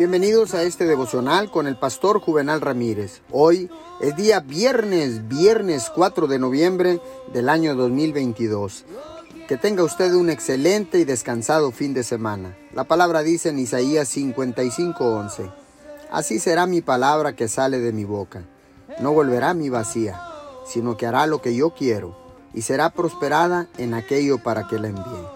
Bienvenidos a este devocional con el pastor Juvenal Ramírez. Hoy es día viernes, viernes 4 de noviembre del año 2022. Que tenga usted un excelente y descansado fin de semana. La palabra dice en Isaías 55:11, Así será mi palabra que sale de mi boca. No volverá mi vacía, sino que hará lo que yo quiero y será prosperada en aquello para que la envíe.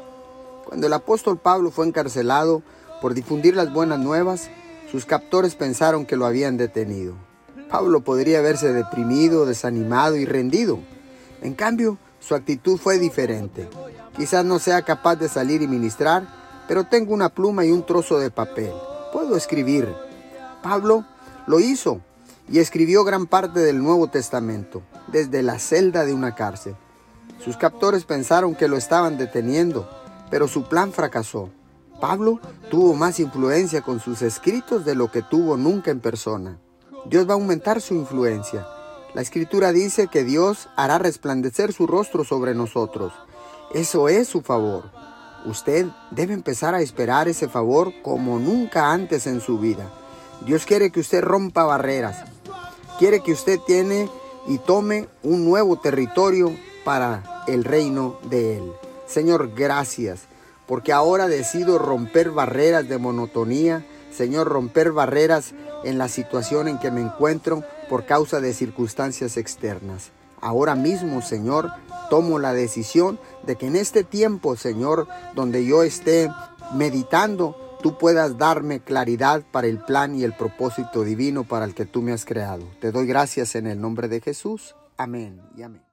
Cuando el apóstol Pablo fue encarcelado, por difundir las buenas nuevas, sus captores pensaron que lo habían detenido. Pablo podría haberse deprimido, desanimado y rendido. En cambio, su actitud fue diferente. Quizás no sea capaz de salir y ministrar, pero tengo una pluma y un trozo de papel. Puedo escribir. Pablo lo hizo y escribió gran parte del Nuevo Testamento, desde la celda de una cárcel. Sus captores pensaron que lo estaban deteniendo, pero su plan fracasó. Pablo tuvo más influencia con sus escritos de lo que tuvo nunca en persona. Dios va a aumentar su influencia. La escritura dice que Dios hará resplandecer su rostro sobre nosotros. Eso es su favor. Usted debe empezar a esperar ese favor como nunca antes en su vida. Dios quiere que usted rompa barreras. Quiere que usted tiene y tome un nuevo territorio para el reino de Él. Señor, gracias porque ahora decido romper barreras de monotonía, Señor, romper barreras en la situación en que me encuentro por causa de circunstancias externas. Ahora mismo, Señor, tomo la decisión de que en este tiempo, Señor, donde yo esté meditando, tú puedas darme claridad para el plan y el propósito divino para el que tú me has creado. Te doy gracias en el nombre de Jesús. Amén y amén.